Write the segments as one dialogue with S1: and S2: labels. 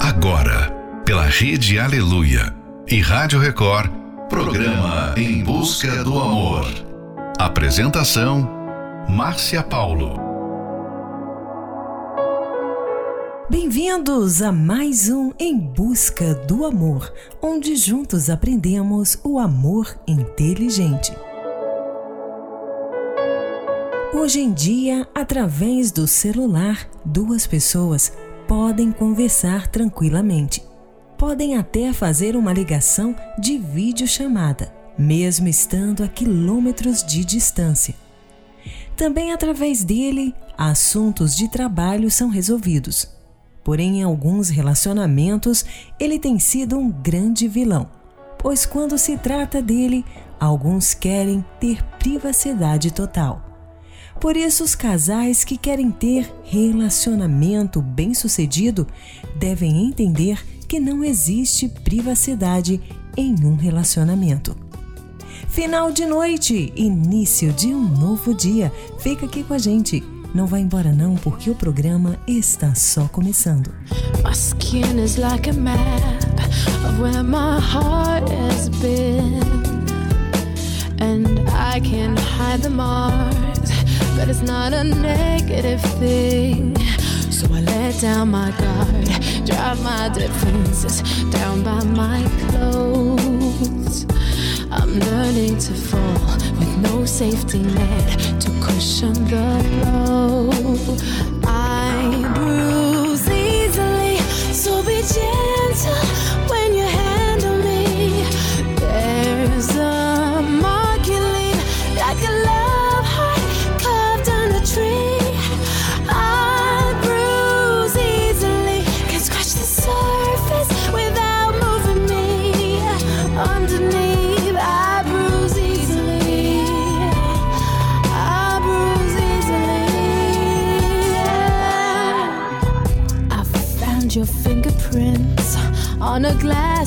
S1: Agora, pela Rede Aleluia e Rádio Record, programa Em Busca do Amor. Apresentação: Márcia Paulo.
S2: Bem-vindos a mais um Em Busca do Amor, onde juntos aprendemos o amor inteligente. Hoje em dia, através do celular, duas pessoas podem conversar tranquilamente. Podem até fazer uma ligação de videochamada, mesmo estando a quilômetros de distância. Também através dele, assuntos de trabalho são resolvidos. Porém, em alguns relacionamentos, ele tem sido um grande vilão, pois quando se trata dele, alguns querem ter privacidade total. Por isso, os casais que querem ter relacionamento bem-sucedido devem entender que não existe privacidade em um relacionamento. Final de noite, início de um novo dia. Fica aqui com a gente. Não vá embora não, porque o programa está só começando. My skin is like a map of where my heart has been. And I can hide the marks but it's not a negative thing. So I let down my guard, drop my defenses down by my clothes. I'm learning to fall with no safety net to cushion the blow.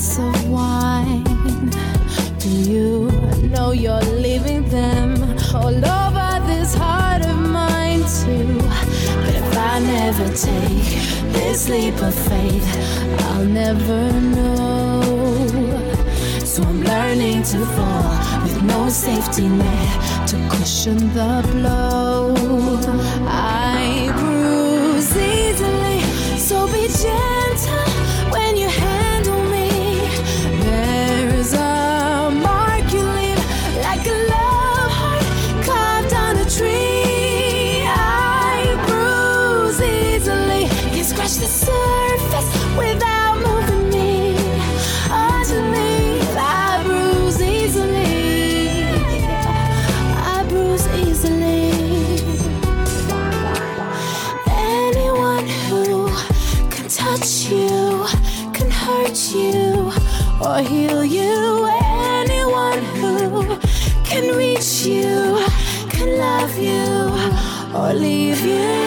S2: Glass of wine. Do you know you're leaving them all over this heart of mine too? But if I never take this leap of faith, I'll never know. So I'm learning to fall with no safety net to cushion the blow. I can reach you can love you or leave you.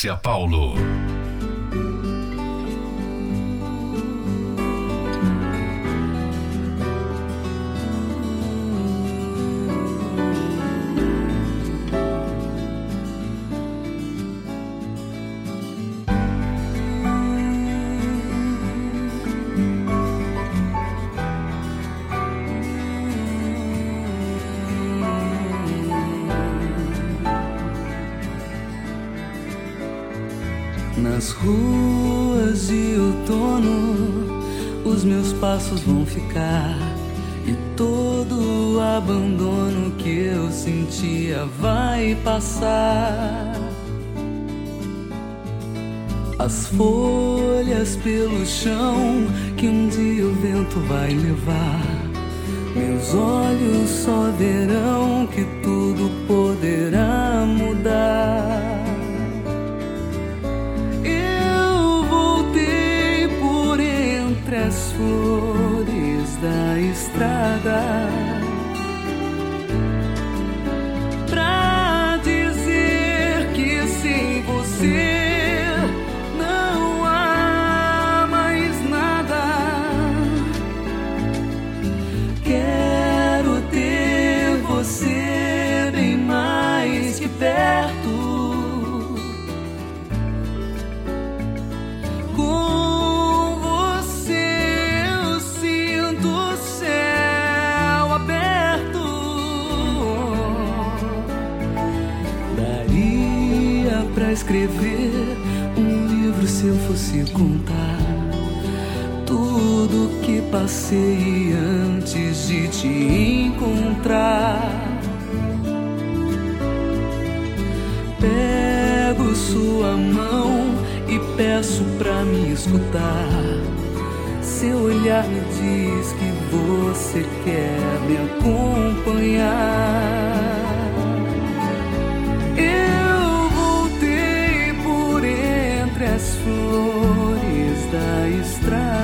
S1: Márcia Paulo.
S3: Ficar. E todo o abandono que eu sentia vai passar. As folhas pelo chão que um dia o vento vai levar. Meus olhos só verão que tudo poderá mudar. Da estrada. Se eu fosse contar tudo que passei antes de te encontrar. Pego sua mão e peço pra me escutar. Seu olhar me diz que você quer me acompanhar. Da estrada.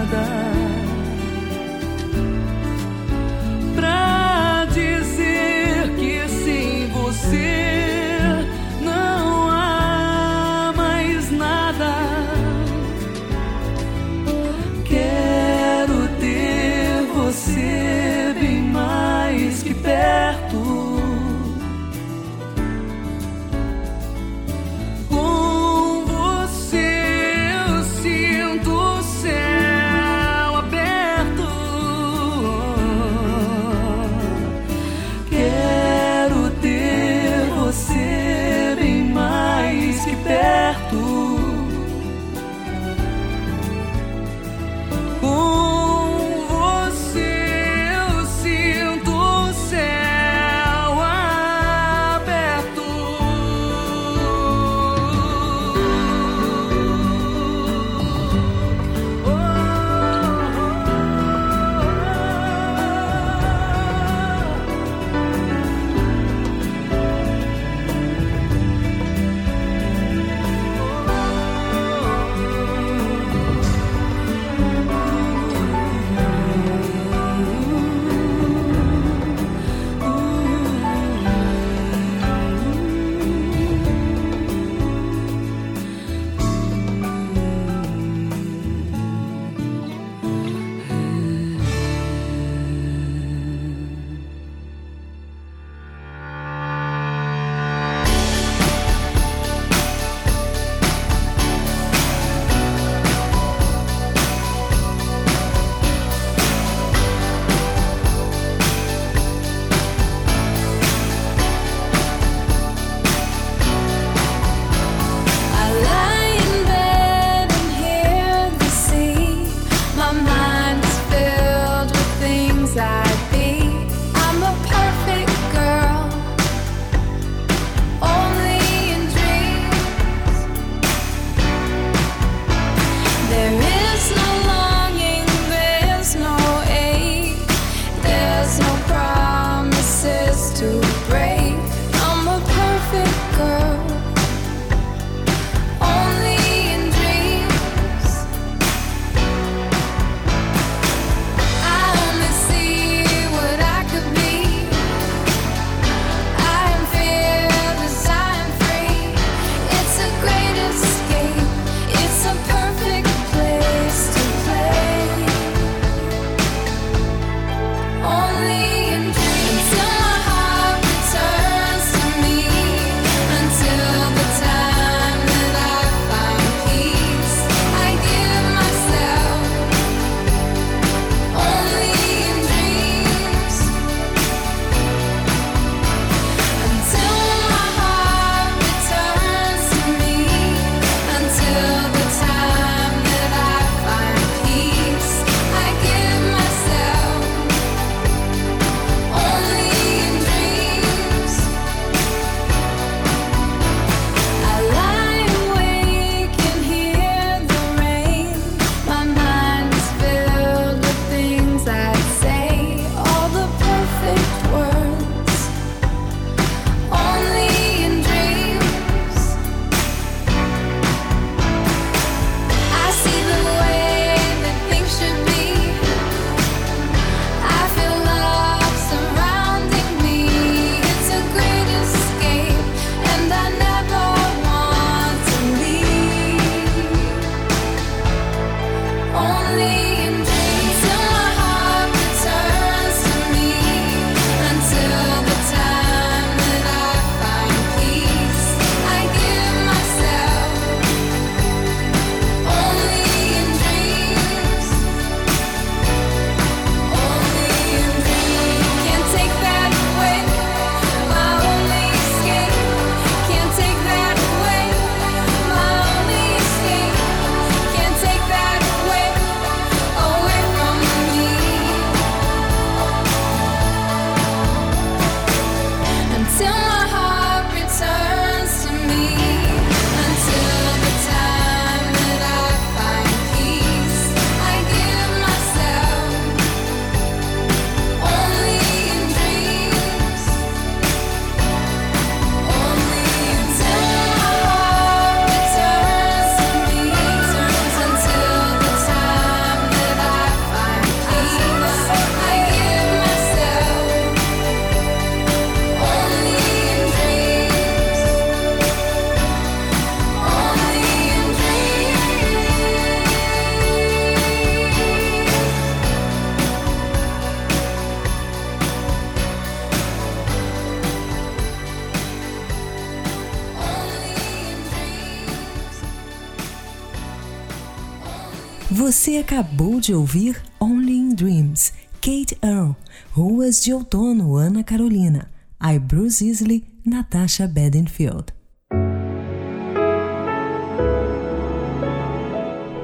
S4: Acabou de ouvir Only in Dreams, Kate Earl, Ruas de Outono, Ana Carolina, I Bruce Isley, Natasha Bedingfield.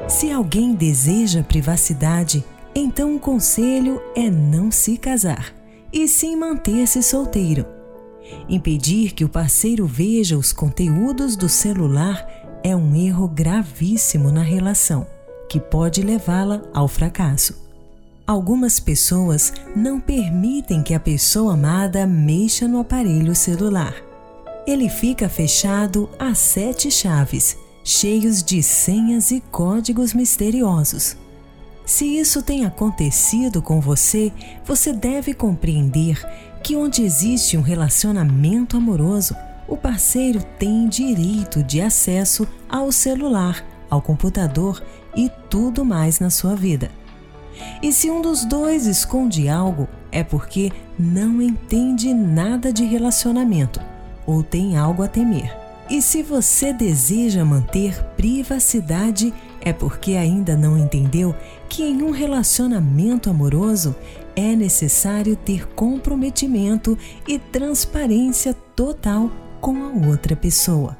S4: Se alguém deseja privacidade, então o conselho é não se casar, e sim manter-se solteiro. Impedir que o parceiro veja os conteúdos do celular é um erro gravíssimo na relação que pode levá-la ao fracasso. Algumas pessoas não permitem que a pessoa amada mexa no aparelho celular. Ele fica fechado a sete chaves, cheios de senhas e códigos misteriosos. Se isso tem acontecido com você, você deve compreender que onde existe um relacionamento amoroso, o parceiro tem direito de acesso ao celular, ao computador e tudo mais na sua vida. E se um dos dois esconde algo, é porque não entende nada de relacionamento ou tem algo a temer. E se você deseja manter privacidade, é porque ainda não entendeu que em um relacionamento amoroso é necessário ter comprometimento e transparência total com a outra pessoa.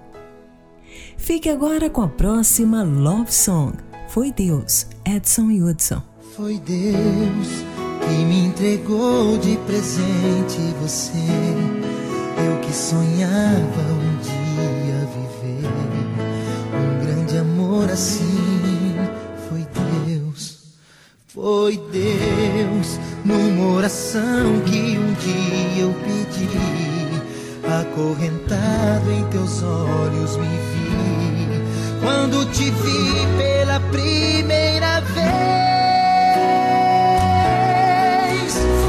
S4: Fique agora com a próxima Love Song foi Deus, Edson Hudson.
S5: Foi Deus que me entregou de presente você. Eu que sonhava um dia viver um grande amor assim. Foi Deus, foi Deus numa oração que um dia eu pedi. Acorrentado em teus olhos me vi quando te vi pela primeira vez.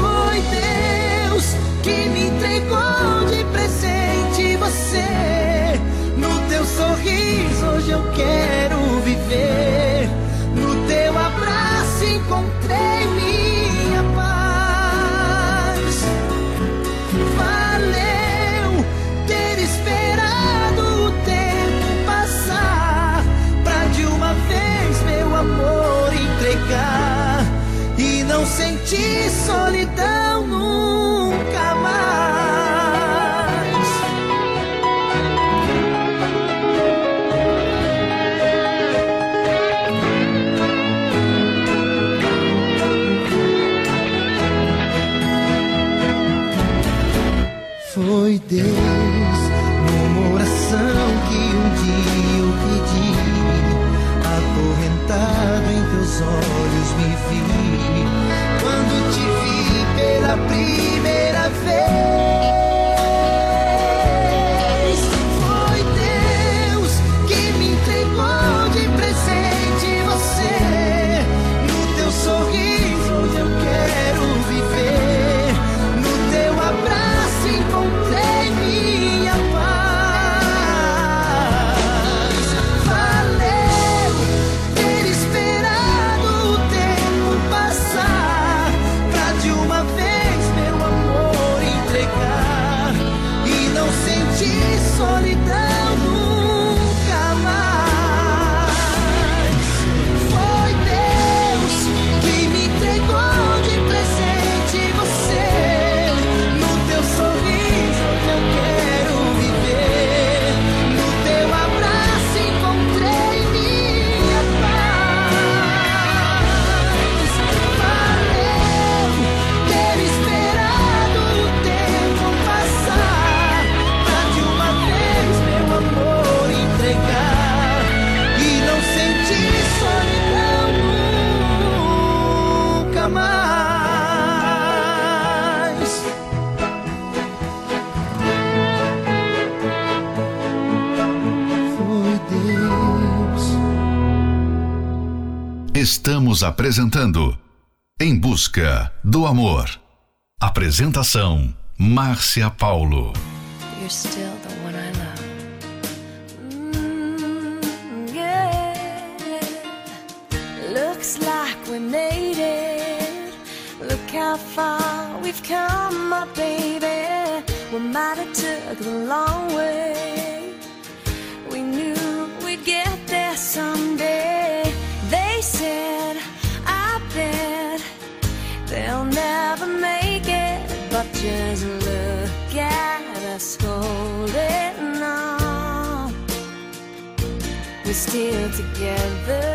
S5: Foi Deus que me entregou de presente você. No teu sorriso hoje eu quero viver. No teu abraço encontrei sentir solidão
S1: apresentando Em Busca do Amor. Apresentação: Márcia Paulo.
S2: You're still the one I love. Mm, yeah. Looks like we made it. Look how far we've come, my baby. We might have took the long way.
S6: Still together,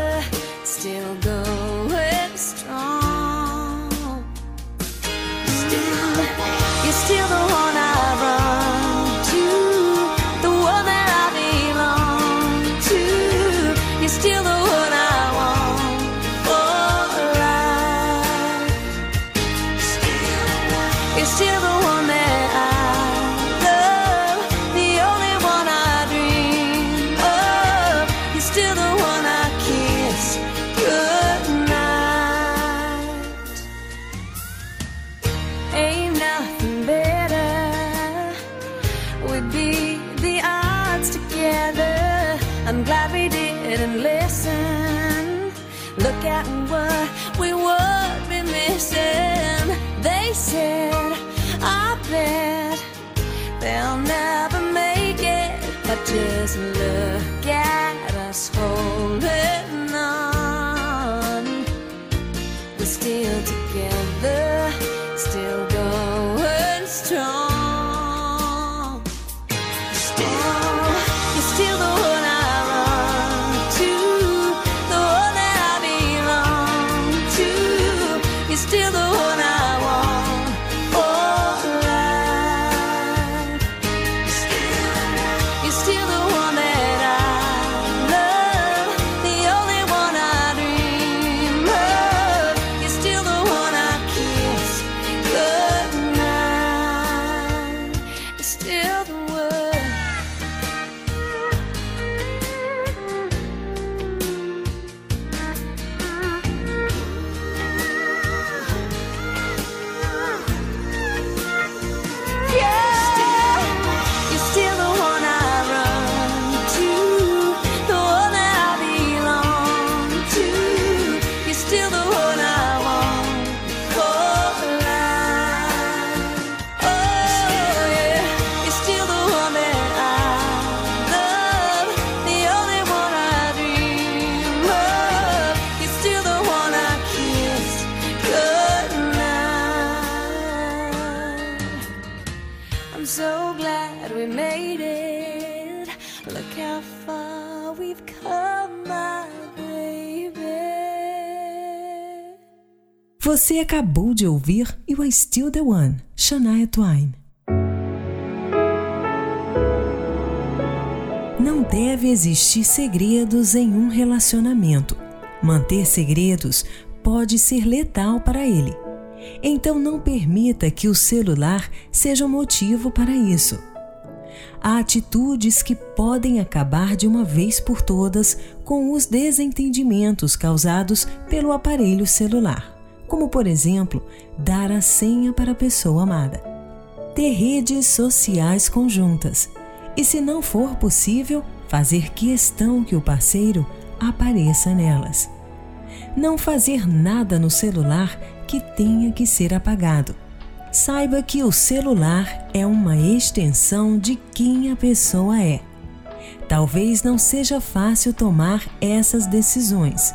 S6: still
S4: Você acabou de ouvir You Are Still the One, Shania Twain. Não deve existir segredos em um relacionamento. Manter segredos pode ser letal para ele. Então não permita que o celular seja um motivo para isso. Há atitudes que podem acabar de uma vez por todas com os desentendimentos causados pelo aparelho celular, como por exemplo, dar a senha para a pessoa amada. Ter redes sociais conjuntas e, se não for possível, fazer questão que o parceiro apareça nelas. Não fazer nada no celular que tenha que ser apagado. Saiba que o celular é uma extensão de quem a pessoa é. Talvez não seja fácil tomar essas decisões,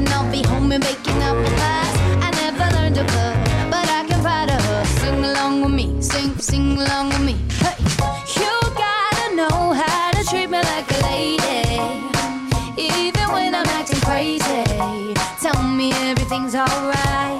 S7: thinking I'll be home and making apple pies. I never learned to cook, but I can find a hook. Sing along with me, sing, sing along with me. Hey, you gotta know how to treat me like a lady. Even when I'm acting crazy, tell me everything's alright.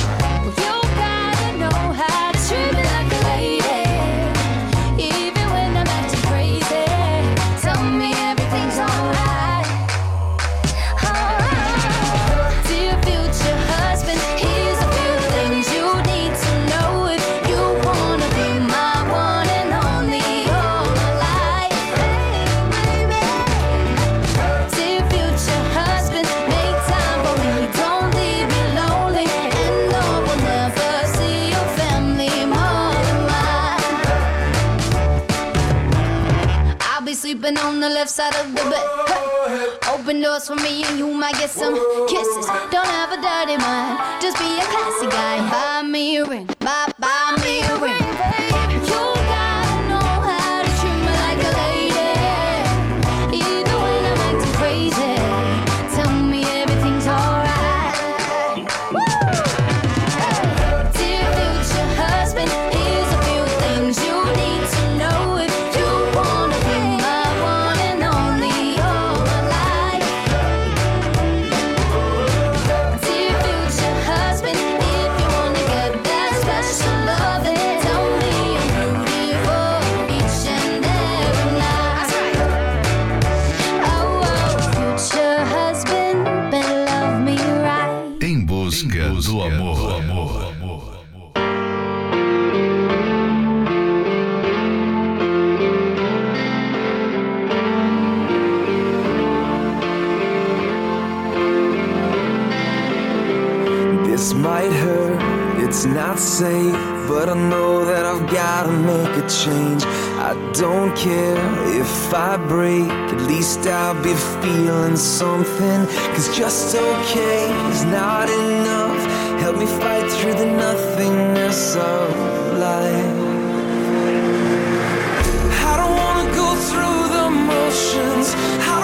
S7: Left side of the bed. Open doors for me and you might get some kisses. Don't have a dirty mind, just be a classy guy. Buy me a ring, buy, buy
S8: feeling something. Cause just okay is not enough. Help me fight through the nothingness of life. I don't wanna go through the motions. I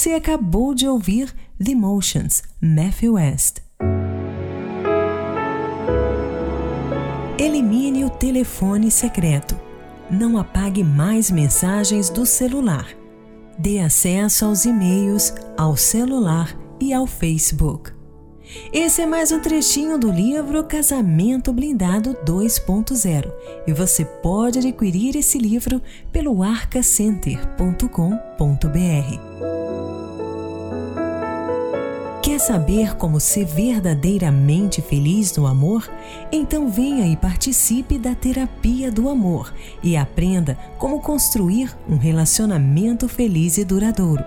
S4: Você acabou de ouvir The Motions, Matthew West. Elimine o telefone secreto. Não apague mais mensagens do celular. Dê acesso aos e-mails, ao celular e ao Facebook. Esse é mais um trechinho do livro Casamento Blindado 2.0 e você pode adquirir esse livro pelo arcacenter.com.br. Quer saber como ser verdadeiramente feliz no amor? Então venha e participe da terapia do amor e aprenda como construir um relacionamento feliz e duradouro.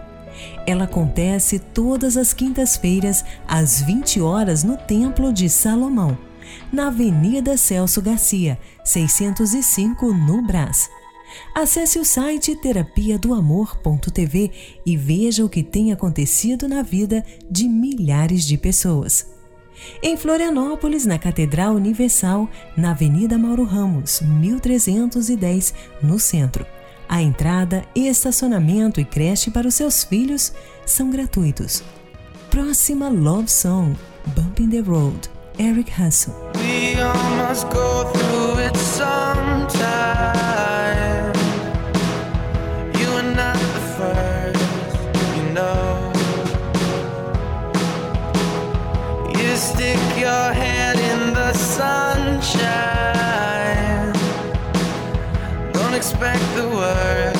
S4: Ela acontece todas as quintas-feiras, às 20 horas, no Templo de Salomão, na Avenida Celso Garcia, 605, no Brás. Acesse o site terapia do amor.tv e veja o que tem acontecido na vida de milhares de pessoas. Em Florianópolis, na Catedral Universal, na Avenida Mauro Ramos, 1310, no centro. A entrada, estacionamento e creche para os seus filhos são gratuitos. Próxima Love Song, Bumping the Road, Eric Russell.
S9: We all must go through it sometime. Sunshine. Don't expect the worst.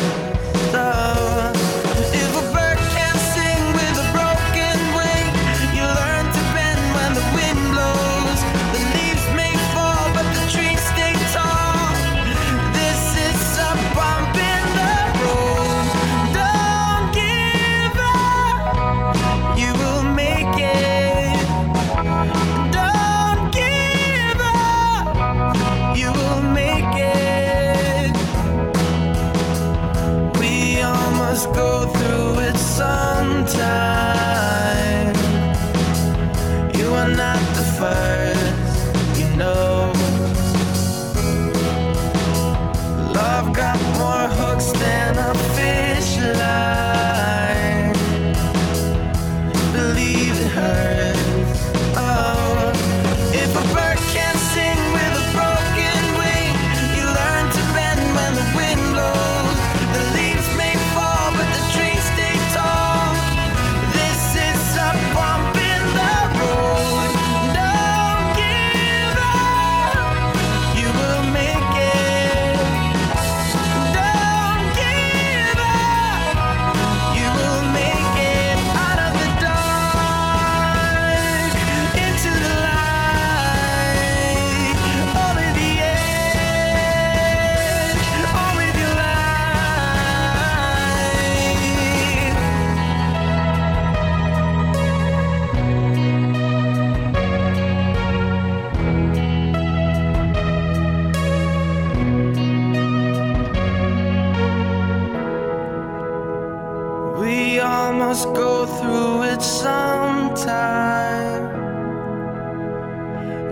S9: Must go through it sometime.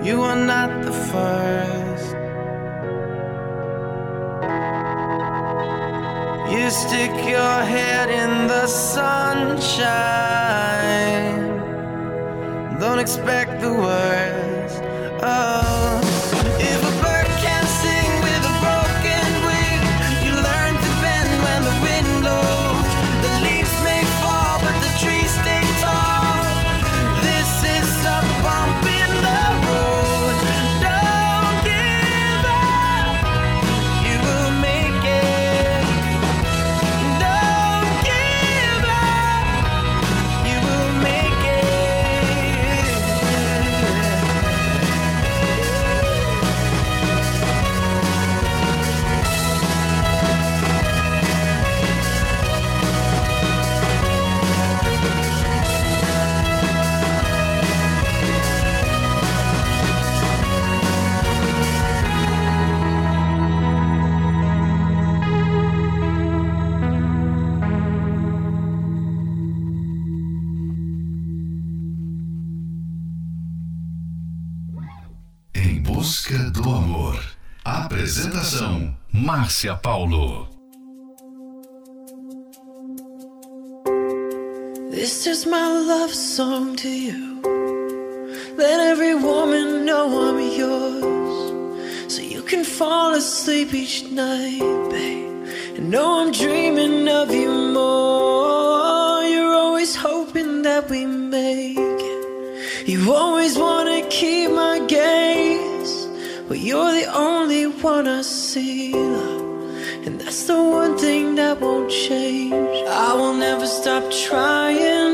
S9: You are not the first. You stick your head in the sunshine. Don't expect the worst. Oh,
S1: Apresentação: Márcia Paulo.
S10: This is my love song to you. Let every woman know I'm yours. So you can fall asleep each night, babe. And know I'm dreaming of you more. You're always hoping that we make it. You always wanna keep my gaze, but you're the only one I see. And that's the one thing that won't change. I will never stop trying.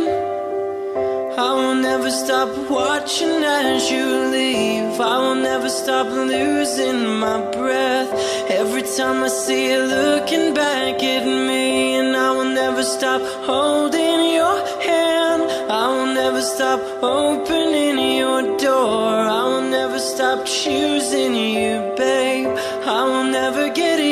S10: I will never stop watching as you leave. I will never stop losing my breath. Every time I see you looking back at me, and I will never stop holding your hand. Will never stop opening your door. I will never stop choosing you, babe. I will never get used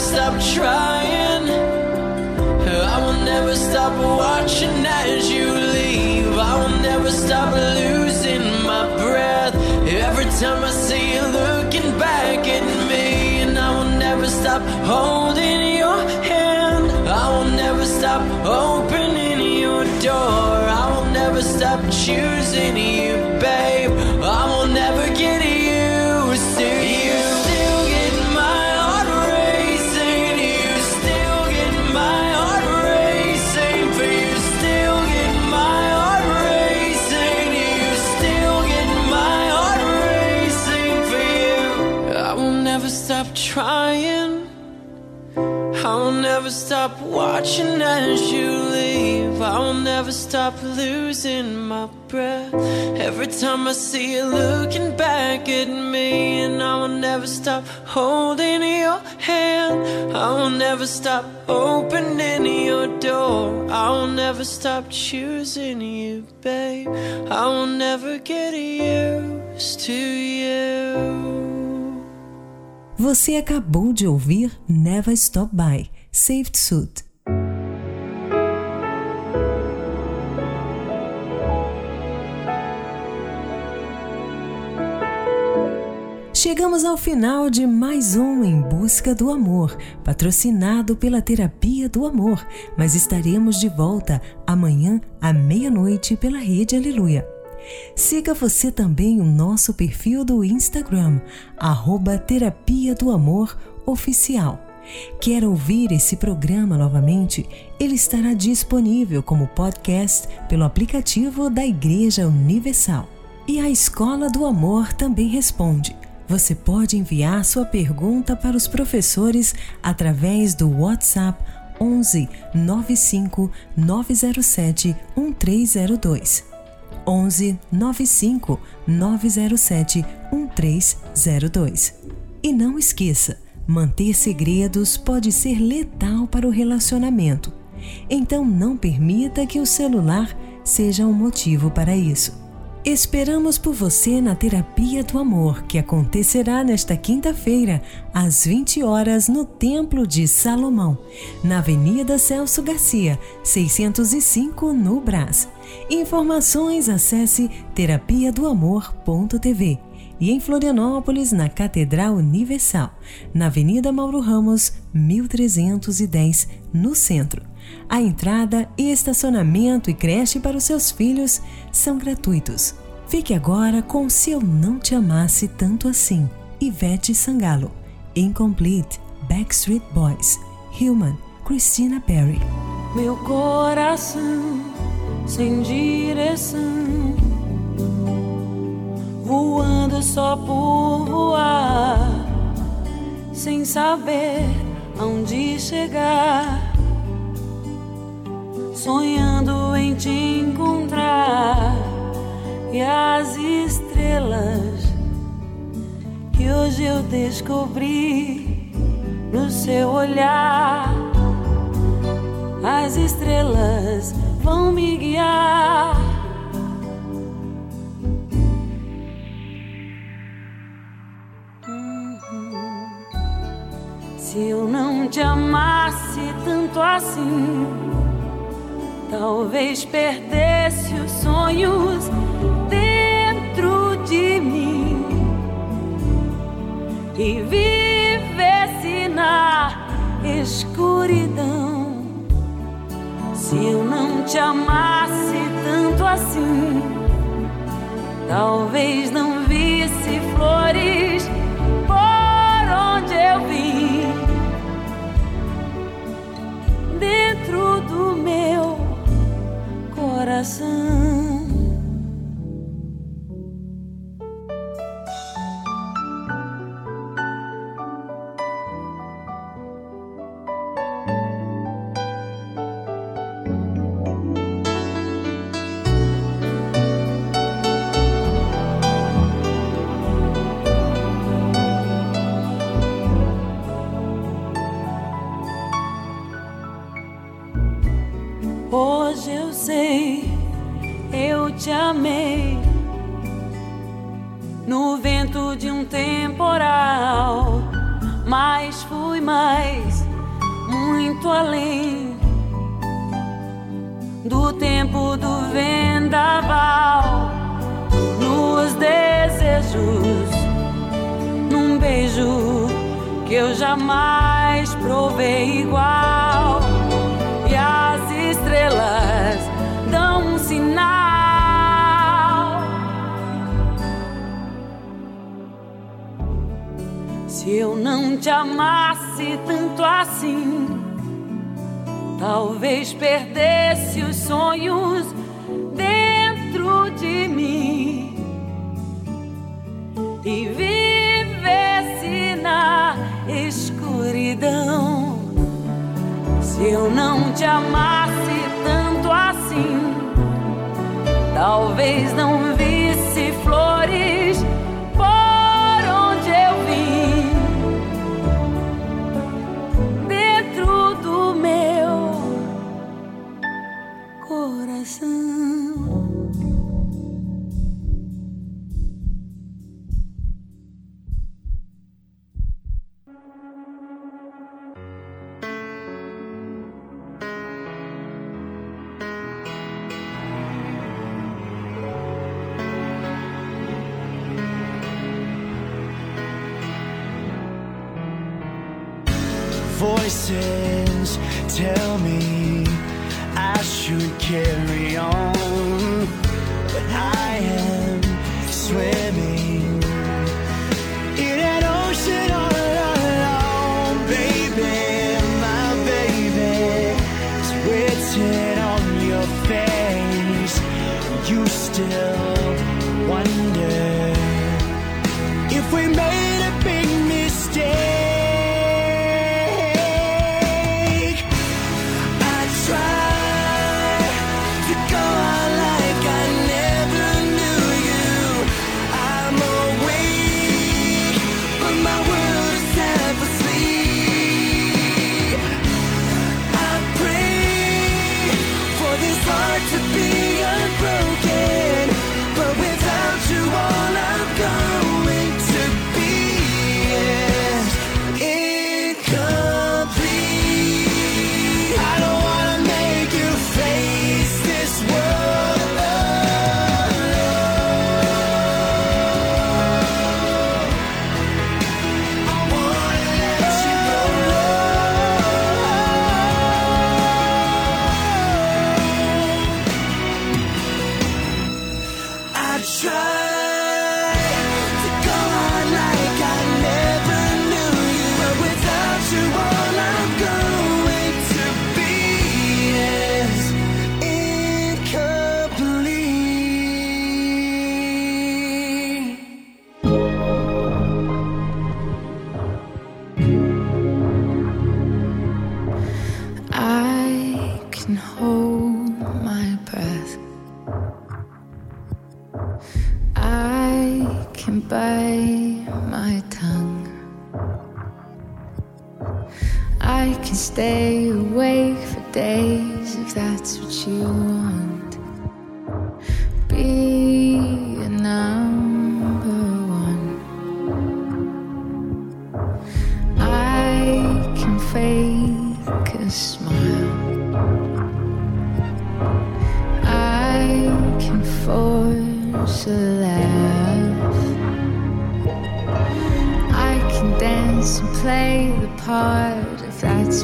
S10: stop trying. I will never stop watching as you leave. I will never stop losing my breath. Every time I see you looking back at me, and I will never stop holding trying. I will never stop watching as you leave. I will never stop losing my breath. Every time I see you looking back at me, and I will never stop holding your hand. I will never stop opening your door. I will never stop choosing you, babe. I will never get used to you.
S4: Você acabou de ouvir Never Stop By, Saved Suit. Chegamos ao final de mais um Em Busca do Amor, patrocinado pela Terapia do Amor, mas estaremos de volta amanhã à meia-noite pela Rede Aleluia. Siga você também o nosso perfil do Instagram, arroba Terapia do Amor Oficial. Quer ouvir esse programa novamente? Ele estará disponível como podcast pelo aplicativo da Igreja Universal. E a Escola do Amor também responde. Você pode enviar sua pergunta para os professores através do WhatsApp 11 95 907 1302. 11 95 907 1302. E não esqueça, manter segredos pode ser letal para o relacionamento. Então não permita que o celular seja um motivo para isso. Esperamos por você na Terapia do Amor, que acontecerá nesta quinta-feira, às 20 horas, no Templo de Salomão, na Avenida Celso Garcia, 605, no Brás. Informações acesse terapiadoamor.tv e em Florianópolis, na Catedral Universal, na Avenida Mauro Ramos, 1310, no centro. A entrada e estacionamento e creche para os seus filhos são gratuitos. Fique agora com Se Eu Não Te Amasse Tanto Assim, Ivete Sangalo, Incomplete, Backstreet Boys, Human, Christina Perry.
S6: Meu coração sem direção, voando só por voar, sem saber aonde chegar, sonhando em te encontrar e as estrelas que hoje eu descobri no seu olhar. As estrelas vão me guiar. Uhum. Se eu não te amasse tanto assim, talvez perdesse os sonhos dentro de mim e vivesse na escuridão. Se eu não te amasse tanto assim, talvez não visse flores por onde eu vim. Dentro do meu coração.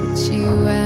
S2: What you ask.